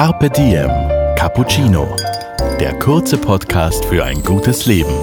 Carpe Diem Cappuccino. Der kurze Podcast für ein gutes Leben.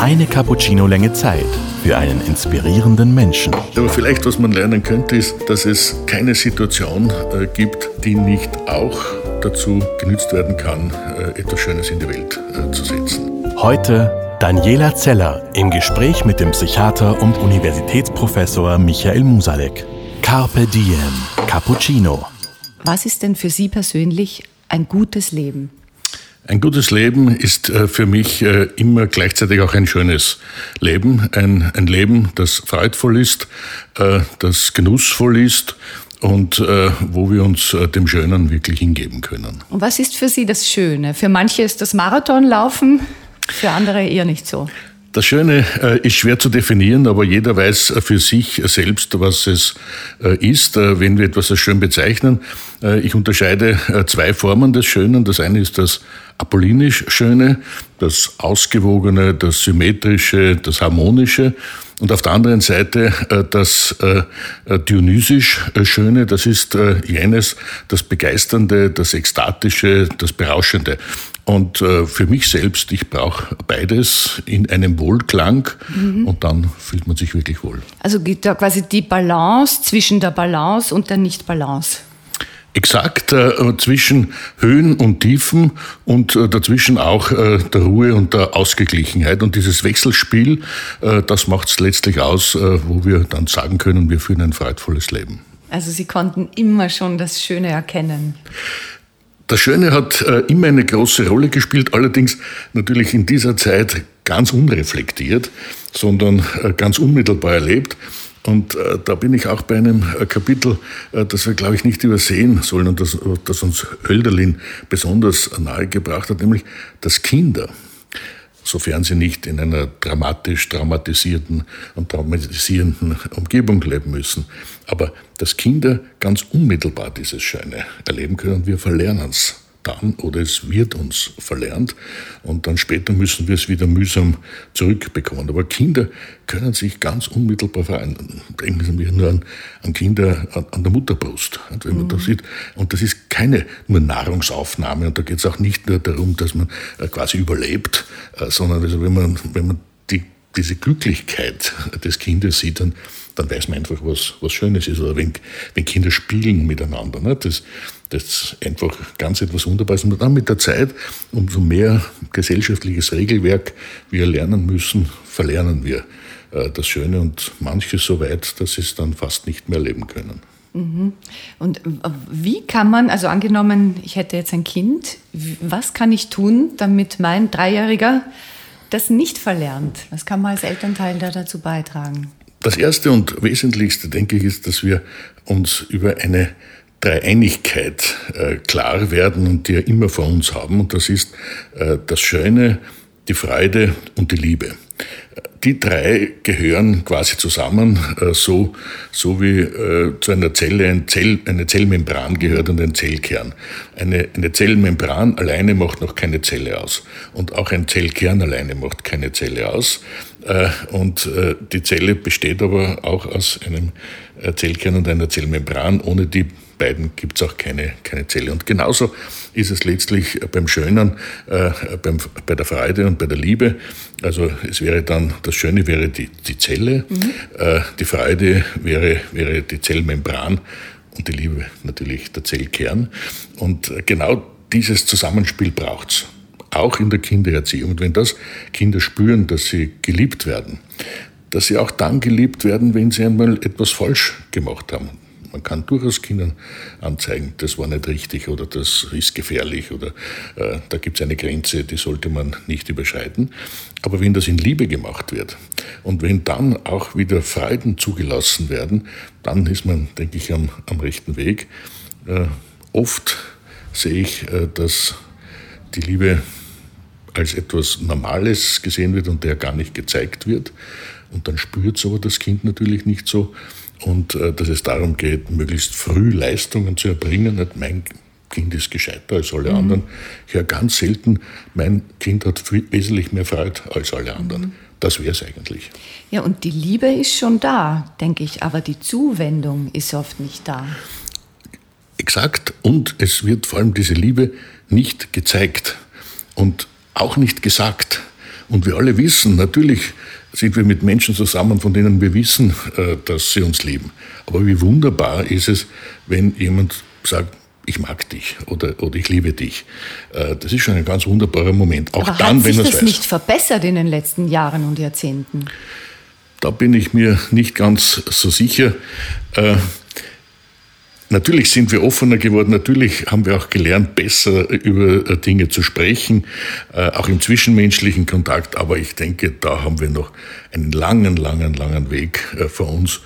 Eine Cappuccino-Länge Zeit für einen inspirierenden Menschen. Aber vielleicht, was man lernen könnte, ist, dass es keine Situation äh, gibt, die nicht auch dazu genützt werden kann, äh, etwas Schönes in die Welt äh, zu setzen. Heute Daniela Zeller im Gespräch mit dem Psychiater und Universitätsprofessor Michael Musalek. Carpe Diem Cappuccino. Was ist denn für Sie persönlich ein gutes Leben? Ein gutes Leben ist äh, für mich äh, immer gleichzeitig auch ein schönes Leben. Ein, ein Leben, das freudvoll ist, äh, das genussvoll ist und wo wir uns dem Schönen wirklich hingeben können. Und was ist für Sie das Schöne? Für manche ist das Marathonlaufen, für andere eher nicht so. Das Schöne äh, ist schwer zu definieren, aber jeder weiß für sich selbst, was es äh, ist, äh, wenn wir etwas als schön bezeichnen. Äh, ich unterscheide äh, zwei Formen des Schönen. Das eine ist das apollinisch Schöne, das Ausgewogene, das Symmetrische, das Harmonische. Und auf der anderen Seite äh, das dionysisch Schöne, das ist jenes, das Begeisternde, das Ekstatische, das Berauschende. Und äh, für mich selbst, ich brauche beides in einem Wohlklang mhm. und dann fühlt man sich wirklich wohl. Also gibt da quasi die Balance zwischen der Balance und der Nicht-Balance. Exakt äh, zwischen Höhen und Tiefen und äh, dazwischen auch äh, der Ruhe und der Ausgeglichenheit. Und dieses Wechselspiel, äh, das macht es letztlich aus, äh, wo wir dann sagen können, wir führen ein freudvolles Leben. Also Sie konnten immer schon das Schöne erkennen. Das Schöne hat äh, immer eine große Rolle gespielt, allerdings natürlich in dieser Zeit ganz unreflektiert, sondern äh, ganz unmittelbar erlebt. Und äh, da bin ich auch bei einem äh, Kapitel, äh, das wir, glaube ich, nicht übersehen sollen und das, das uns Hölderlin besonders nahegebracht hat, nämlich dass Kinder sofern sie nicht in einer dramatisch traumatisierten und traumatisierenden Umgebung leben müssen. Aber dass Kinder ganz unmittelbar dieses Schöne erleben können, wir verlernen es dann oder es wird uns verlernt und dann später müssen wir es wieder mühsam zurückbekommen. Aber Kinder können sich ganz unmittelbar verändern. Denken wir nur an, an Kinder an, an, der Mutterbrust. Wenn man mhm. das sieht, und das ist keine nur Nahrungsaufnahme und da geht es auch nicht nur darum, dass man äh, quasi überlebt, äh, sondern also wenn man, wenn man die, diese Glücklichkeit des Kindes sieht, dann dann weiß man einfach, was, was Schönes ist. Oder wenn, wenn Kinder spielen miteinander. Ne? Das, das ist einfach ganz etwas Wunderbares. Und dann mit der Zeit, umso mehr gesellschaftliches Regelwerk wir lernen müssen, verlernen wir äh, das Schöne und manches so weit, dass sie es dann fast nicht mehr leben können. Mhm. Und wie kann man, also angenommen, ich hätte jetzt ein Kind, was kann ich tun, damit mein Dreijähriger das nicht verlernt? Was kann man als Elternteil da dazu beitragen? Das Erste und Wesentlichste, denke ich, ist, dass wir uns über eine Dreieinigkeit äh, klar werden und die wir immer vor uns haben. Und das ist äh, das Schöne, die Freude und die Liebe. Die drei gehören quasi zusammen, äh, so, so wie äh, zu einer Zelle ein Zell, eine Zellmembran gehört und ein Zellkern. Eine, eine Zellmembran alleine macht noch keine Zelle aus. Und auch ein Zellkern alleine macht keine Zelle aus. Äh, und die Zelle besteht aber auch aus einem Zellkern und einer Zellmembran. Ohne die beiden gibt es auch keine, keine Zelle. Und genauso ist es letztlich beim Schönen, äh, beim, bei der Freude und bei der Liebe. Also es wäre dann, das Schöne wäre die, die Zelle, mhm. äh, die Freude wäre, wäre die Zellmembran und die Liebe natürlich der Zellkern. Und genau dieses Zusammenspiel braucht es. Auch in der Kindererziehung. Und wenn das Kinder spüren, dass sie geliebt werden, dass sie auch dann geliebt werden, wenn sie einmal etwas falsch gemacht haben. Man kann durchaus Kindern anzeigen, das war nicht richtig oder das ist gefährlich oder äh, da gibt es eine Grenze, die sollte man nicht überschreiten. Aber wenn das in Liebe gemacht wird und wenn dann auch wieder Freuden zugelassen werden, dann ist man, denke ich, am, am rechten Weg. Äh, oft sehe ich, äh, dass die Liebe als etwas Normales gesehen wird und der gar nicht gezeigt wird. Und dann spürt es aber das Kind natürlich nicht so und äh, dass es darum geht, möglichst früh Leistungen zu erbringen. Nicht mein Kind ist gescheiter als alle mhm. anderen. Ich höre ganz selten, mein Kind hat viel, wesentlich mehr Freude als alle anderen. Mhm. Das wäre es eigentlich. Ja, und die Liebe ist schon da, denke ich, aber die Zuwendung ist oft nicht da. exakt und es wird vor allem diese Liebe nicht gezeigt und auch nicht gesagt. Und wir alle wissen, natürlich sind wir mit Menschen zusammen, von denen wir wissen, äh, dass sie uns lieben. Aber wie wunderbar ist es, wenn jemand sagt, ich mag dich oder, oder ich liebe dich. Äh, das ist schon ein ganz wunderbarer Moment. Auch Aber dann, hat sich wenn das weiß. nicht verbessert in den letzten Jahren und Jahrzehnten? Da bin ich mir nicht ganz so sicher. Äh, Natürlich sind wir offener geworden, natürlich haben wir auch gelernt, besser über äh, Dinge zu sprechen, äh, auch im zwischenmenschlichen Kontakt, aber ich denke, da haben wir noch einen langen, langen, langen Weg äh, vor uns.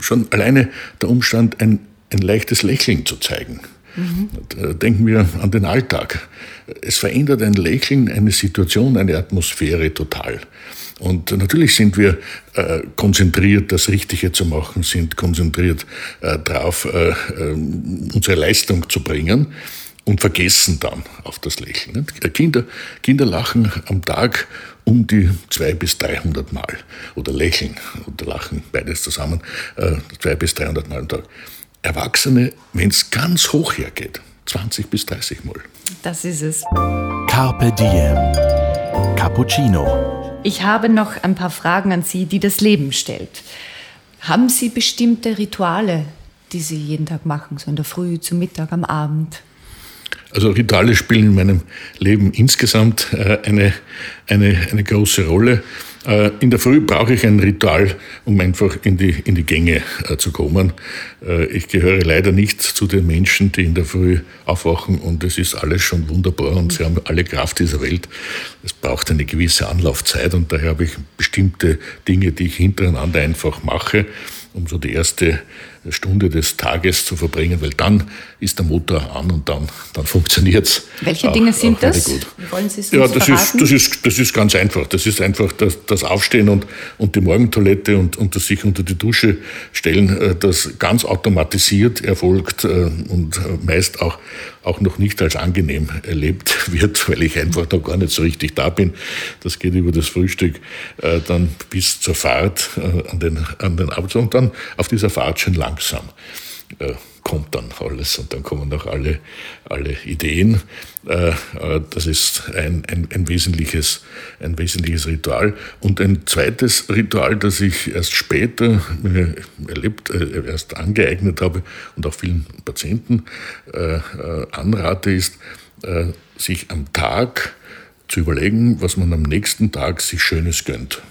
Schon alleine der Umstand, ein, ein leichtes Lächeln zu zeigen. Mhm. Denken wir an den Alltag. Es verändert ein Lächeln eine Situation, eine Atmosphäre total. Und natürlich sind wir äh, konzentriert, das Richtige zu machen, sind konzentriert äh, darauf, äh, äh, unsere Leistung zu bringen und vergessen dann auf das Lächeln. Kinder, Kinder lachen am Tag um die 200 bis 300 Mal oder lächeln oder lachen, beides zusammen, äh, 200 bis 300 Mal am Tag. Erwachsene, wenn es ganz hoch hergeht, 20 bis 30 Mal. Das ist es. Carpe Diem. Cappuccino. Ich habe noch ein paar Fragen an Sie, die das Leben stellt. Haben Sie bestimmte Rituale, die Sie jeden Tag machen, so in der Früh, zum Mittag, am Abend? Also Rituale spielen in meinem Leben insgesamt äh, eine, eine, eine große Rolle. Äh, in der Früh brauche ich ein Ritual, um einfach in die, in die Gänge äh, zu kommen. Ich gehöre leider nicht zu den Menschen, die in der Früh aufwachen und es ist alles schon wunderbar und sie haben alle Kraft dieser Welt. Es braucht eine gewisse Anlaufzeit und daher habe ich bestimmte Dinge, die ich hintereinander einfach mache, um so die erste Stunde des Tages zu verbringen, weil dann ist der Motor an und dann, dann funktioniert es. Welche Dinge auch, sind auch das? Gut. Wollen Sie es ja, das ist, das, ist, das ist ganz einfach. Das ist einfach das, das Aufstehen und, und die Morgentoilette und, und das sich unter die Dusche stellen, äh, das ganz automatisiert erfolgt äh, und meist auch, auch noch nicht als angenehm erlebt wird, weil ich einfach noch gar nicht so richtig da bin. Das geht über das Frühstück äh, dann bis zur Fahrt an den, an den Abend und dann auf dieser Fahrt schon lang langsam äh, kommt dann alles und dann kommen auch alle, alle Ideen. Äh, äh, das ist ein, ein, ein, wesentliches, ein wesentliches Ritual. Und ein zweites Ritual, das ich erst später erlebt, äh, erst angeeignet habe und auch vielen Patienten äh, äh, anrate, ist, sich am Tag zu überlegen, was man am nächsten Tag sich Schönes gönnt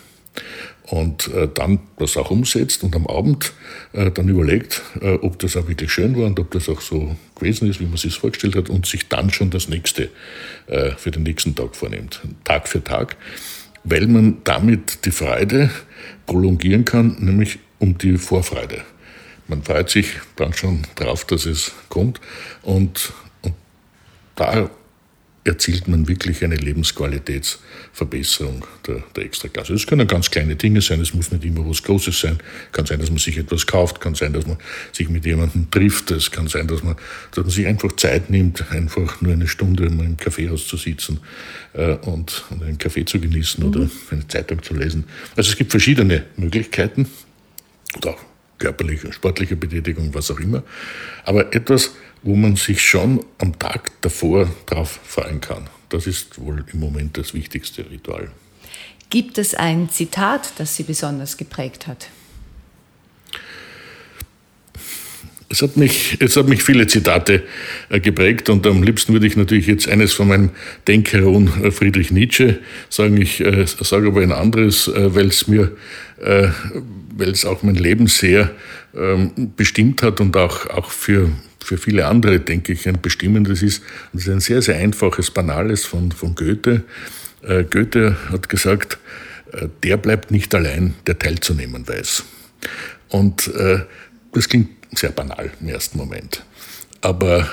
und äh, dann das auch umsetzt und am Abend äh, dann überlegt, äh, ob das auch wirklich schön war und ob das auch so gewesen ist, wie man sich vorgestellt hat und sich dann schon das nächste äh, für den nächsten Tag vornimmt, Tag für Tag, weil man damit die Freude prolongieren kann, nämlich um die Vorfreude. Man freut sich dann schon drauf, dass es kommt und, und da erzielt man wirklich eine Lebensqualitätsverbesserung der, der Extraklasse. Es können ganz kleine Dinge sein, es muss nicht immer was Großes sein. Kann sein, dass man sich etwas kauft, kann sein, dass man sich mit jemandem trifft, es kann sein, dass man, dass man sich einfach Zeit nimmt, einfach nur eine Stunde mal im Kaffeehaus zu sitzen äh, und, und, einen Kaffee zu genießen mhm. oder eine Zeitung zu lesen. Also es gibt verschiedene Möglichkeiten oder auch körperliche, sportliche Betätigung, was auch immer. Aber etwas, wo man sich schon am Tag davor drauf freuen kann. Das ist wohl im Moment das wichtigste Ritual. Gibt es ein Zitat, das Sie besonders geprägt hat? Es hat, mich, es hat mich viele Zitate äh, geprägt und am liebsten würde ich natürlich jetzt eines von meinem Denkheron äh, Friedrich Nietzsche sagen. Ich äh, sage aber ein anderes, äh, weil es mir, äh, weil es auch mein Leben sehr ähm, bestimmt hat und auch, auch für für viele andere, denke ich, ein bestimmendes ist. Es ist ein sehr, sehr einfaches, banales von, von Goethe. Äh, Goethe hat gesagt, äh, der bleibt nicht allein, der teilzunehmen weiß. Und äh, das klingt sehr banal im ersten Moment. Aber,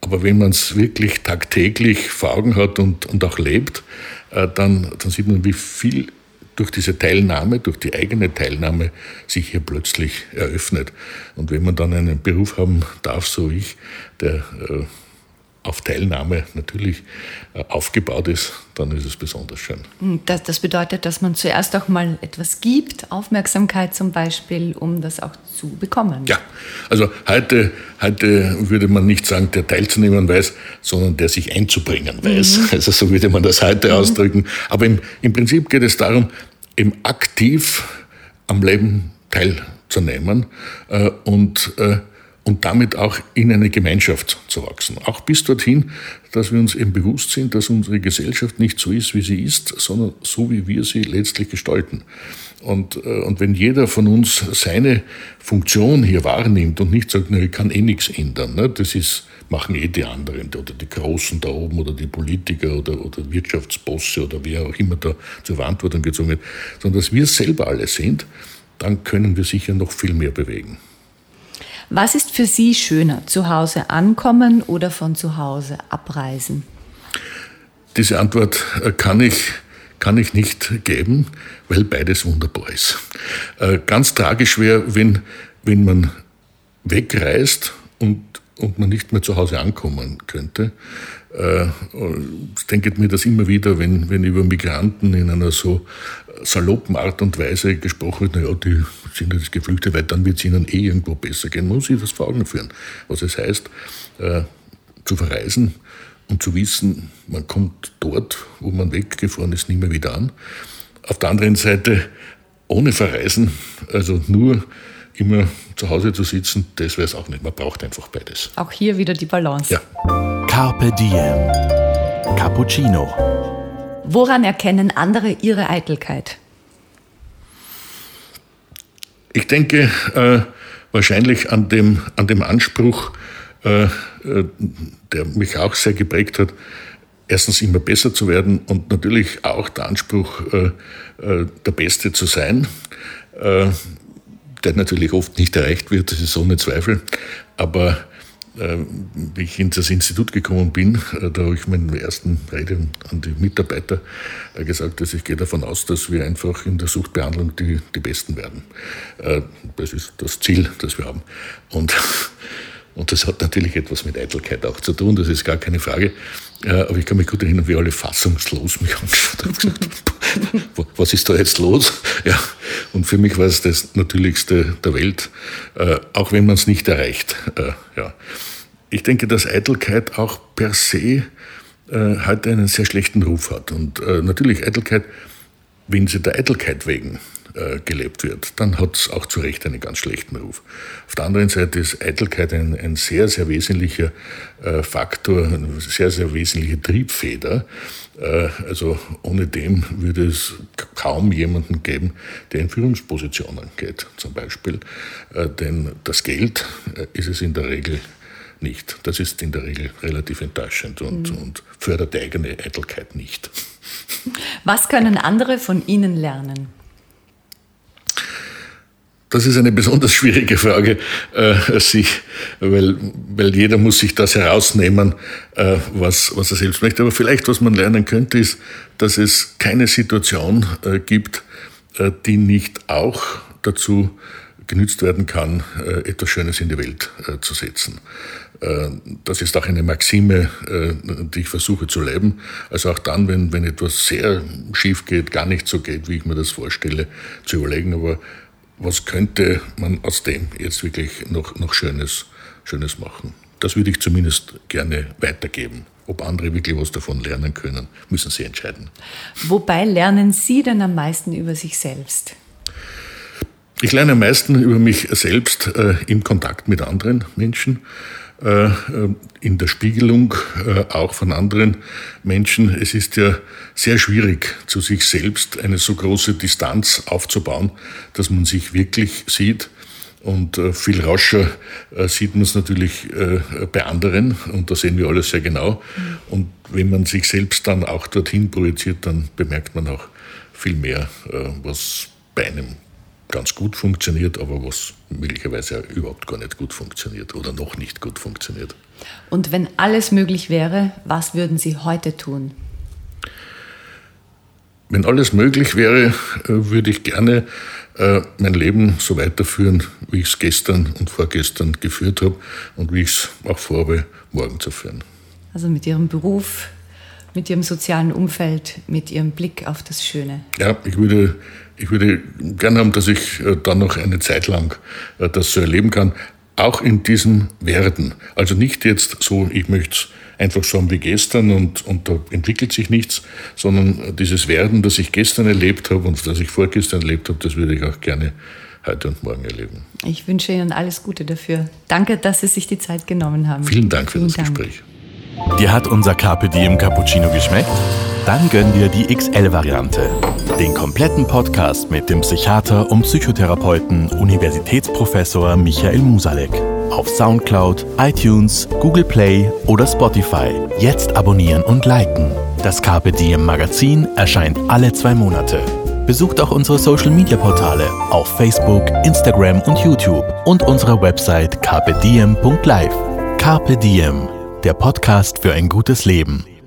aber wenn man es wirklich tagtäglich vor Augen hat und, und auch lebt, äh, dann, dann sieht man, wie viel durch diese Teilnahme, durch die eigene Teilnahme sich hier plötzlich eröffnet. Und wenn man dann einen Beruf haben darf, so ich, der äh, auf Teilnahme natürlich äh, aufgebaut ist, dann ist es besonders schön. Hm, das, das, bedeutet, dass man zuerst auch mal etwas gibt, Aufmerksamkeit zum Beispiel, um das auch zu bekommen. Ja, also heute, heute würde man nicht sagen, der teilzunehmen weiß, sondern der sich einzubringen weiß. Mhm. Also so würde man das heute mhm. ausdrücken. Aber im, im Prinzip geht es darum, eben aktiv am Leben teilzunehmen äh, und äh, und damit auch in eine Gemeinschaft zu wachsen. Auch bis dorthin, dass wir uns eben bewusst sind, dass unsere Gesellschaft nicht so ist, wie sie ist, sondern so, wie wir sie letztlich gestalten. Und, äh, und wenn jeder von uns seine Funktion hier wahrnimmt und nicht sagt, na, ich kann eh nichts ändern, ne, das ist, machen eh die anderen oder die Großen da oben oder die Politiker oder, oder Wirtschaftsbosse oder wer auch immer da zur Verantwortung gezogen wird, sondern dass wir selber alle sind, dann können wir sicher noch viel mehr bewegen. Was ist für Sie schöner, zu Hause ankommen oder von zu Hause abreisen? Diese Antwort äh, kann ich, kann ich nicht geben, weil beides wunderbar ist. Äh, ganz tragisch wäre, wenn, wenn man wegreist und, und man nicht mehr zu Hause ankommen könnte. Äh, ich denke mir das immer wieder, wenn, wenn über Migranten in einer so saloppen Art und Weise gesprochen wird, naja, die sind jetzt geflüchtet, weil dann wird es ihnen eh irgendwo besser gehen. Man muss sich das vor Augen führen, was es heißt, äh, zu verreisen und zu wissen, man kommt dort, wo man weggefahren ist, nicht mehr wieder an. Auf der anderen Seite, ohne Verreisen, also nur immer zu Hause zu sitzen, das wäre es auch nicht. Man braucht einfach beides. Auch hier wieder die Balance. Ja. Carpe Diem. Cappuccino. Woran erkennen andere ihre Eitelkeit? Ich denke äh, wahrscheinlich an dem, an dem Anspruch, äh, äh, der mich auch sehr geprägt hat, erstens immer besser zu werden und natürlich auch der Anspruch, äh, äh, der Beste zu sein, äh, der natürlich oft nicht erreicht wird, das ist ohne Zweifel, aber äh, wie ich in das Institut gekommen bin, äh, da habe ich meinen ersten Rede an die Mitarbeiter äh, gesagt, dass ich gehe davon aus, dass wir einfach in der Suchtbehandlung die, die Besten werden. Das ist das Ziel, das wir haben. Und, und das hat natürlich etwas mit Eitelkeit auch zu tun, das ist gar keine Frage. Aber ich kann mich gut erinnern, wie alle fassungslos mich angeschaut haben. Was ist da jetzt los? Ja. Und für mich war es das Natürlichste der Welt, auch wenn man es nicht erreicht. Ja ich denke, dass Eitelkeit auch per se äh, heute einen sehr schlechten Ruf hat. Und äh, natürlich Eitelkeit, wenn sie der Eitelkeit wegen äh, gelebt wird, dann hat es auch zu Recht einen ganz schlechten Ruf. Auf der anderen Seite ist Eitelkeit ein, ein sehr, sehr wesentlicher äh, Faktor, eine sehr, sehr wesentliche Triebfeder. Äh, also ohne dem würde es kaum jemanden geben, der in Führungspositionen geht, zum Beispiel. Äh, denn das Geld ist es in der Regel nicht. Das ist in der Regel relativ enttäuschend und, mhm. und fördert die eigene Eitelkeit nicht. Was können andere von Ihnen lernen? Das ist eine besonders schwierige Frage, äh, sich, weil, weil jeder muss sich das herausnehmen, äh, was, was er selbst möchte. Aber vielleicht, was man lernen könnte, ist, dass es keine Situation äh, gibt, äh, die nicht auch dazu genützt werden kann, äh, etwas Schönes in die Welt äh, zu setzen. Das ist auch eine Maxime, die ich versuche zu leben. Also auch dann, wenn, wenn etwas sehr schief geht, gar nicht so geht, wie ich mir das vorstelle, zu überlegen, aber was könnte man aus dem jetzt wirklich noch, noch Schönes, Schönes machen? Das würde ich zumindest gerne weitergeben. Ob andere wirklich was davon lernen können, müssen Sie entscheiden. Wobei lernen Sie denn am meisten über sich selbst? Ich lerne am meisten über mich selbst äh, im Kontakt mit anderen Menschen, in der Spiegelung äh, auch von anderen Menschen. Es ist ja sehr schwierig, zu sich selbst eine so große Distanz aufzubauen, dass man sich wirklich sieht. Und äh, viel rascher äh, sieht man es natürlich bei anderen und da sehen wir alles sehr genau. Und wenn man sich selbst dann auch dorthin projiziert, dann bemerkt man auch viel mehr, was bei einem ganz gut funktioniert, aber was möglicherweise überhaupt gar nicht gut funktioniert oder noch nicht gut funktioniert. Und wenn alles möglich wäre, was würden Sie heute tun? Wenn alles möglich wäre, äh, würde ich gerne äh, mein Leben so weiterführen, wie ich es gestern und vorgestern geführt habe und wie ich es auch vorhabe, morgen zu führen. Also mit Ihrem Beruf, mit Ihrem sozialen Umfeld, mit Ihrem Blick auf das Schöne. Ja, ich würde, ich würde gerne haben, dass ich äh, dann noch eine Zeit lang äh, das so erleben kann. Auch in diesem Werden. Also nicht jetzt so, ich möchte es einfach so haben wie gestern und, und da entwickelt sich nichts, sondern dieses Werden, das ich gestern erlebt habe und das ich vorgestern erlebt habe, das würde ich auch gerne heute und morgen erleben. Ich wünsche Ihnen alles Gute dafür. Danke, dass Sie sich die Zeit genommen haben. Vielen Dank für Vielen das Dank. Gespräch. Dir hat unser Carpe Diem Cappuccino geschmeckt? Dann gönn dir die XL-Variante. Den kompletten Podcast mit dem Psychiater und Psychotherapeuten Universitätsprofessor Michael Musalek. Auf Soundcloud, iTunes, Google Play oder Spotify. Jetzt abonnieren und liken. Das Carpe Diem Magazin erscheint alle zwei Monate. Besucht auch unsere Social Media Portale auf Facebook, Instagram und YouTube und unsere Website carpediem.live. Carpe Diem, der Podcast für ein gutes Leben.